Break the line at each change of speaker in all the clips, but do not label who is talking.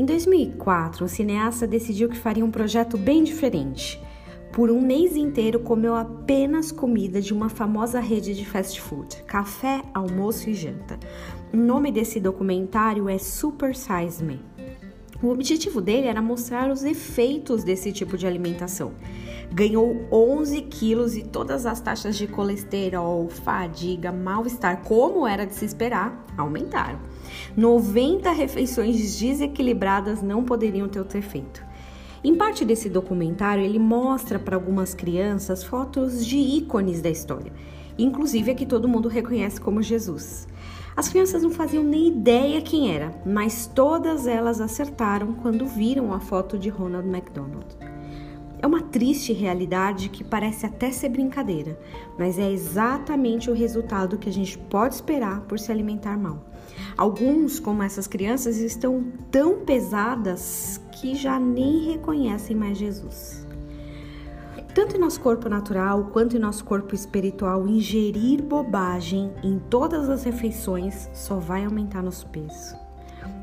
Em 2004, o cineasta decidiu que faria um projeto bem diferente. Por um mês inteiro comeu apenas comida de uma famosa rede de fast food, café, almoço e janta. O nome desse documentário é Super Size Me. O objetivo dele era mostrar os efeitos desse tipo de alimentação. Ganhou 11 quilos e todas as taxas de colesterol, fadiga, mal-estar, como era de se esperar, aumentaram. 90 refeições desequilibradas não poderiam ter outro efeito. Em parte desse documentário, ele mostra para algumas crianças fotos de ícones da história, inclusive a que todo mundo reconhece como Jesus. As crianças não faziam nem ideia quem era, mas todas elas acertaram quando viram a foto de Ronald McDonald. É uma triste realidade que parece até ser brincadeira, mas é exatamente o resultado que a gente pode esperar por se alimentar mal. Alguns, como essas crianças, estão tão pesadas que já nem reconhecem mais Jesus. Tanto em nosso corpo natural quanto em nosso corpo espiritual, ingerir bobagem em todas as refeições só vai aumentar nosso peso.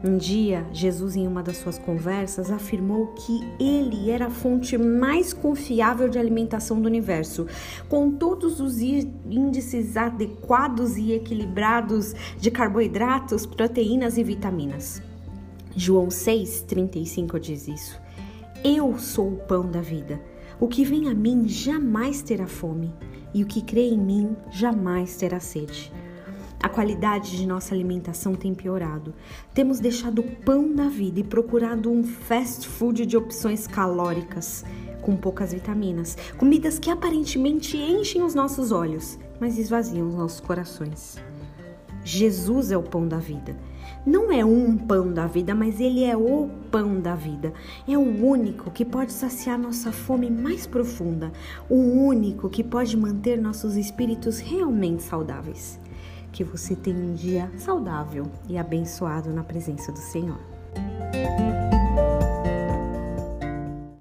Um dia, Jesus, em uma das suas conversas, afirmou que ele era a fonte mais confiável de alimentação do universo, com todos os índices adequados e equilibrados de carboidratos, proteínas e vitaminas. João 6,35 diz isso. Eu sou o pão da vida. O que vem a mim jamais terá fome, e o que crê em mim jamais terá sede. A qualidade de nossa alimentação tem piorado. Temos deixado o pão da vida e procurado um fast food de opções calóricas, com poucas vitaminas, comidas que aparentemente enchem os nossos olhos, mas esvaziam os nossos corações. Jesus é o pão da vida. Não é um pão da vida, mas ele é o pão da vida. É o único que pode saciar nossa fome mais profunda, o único que pode manter nossos espíritos realmente saudáveis. Que você tenha um dia saudável e abençoado na presença do Senhor.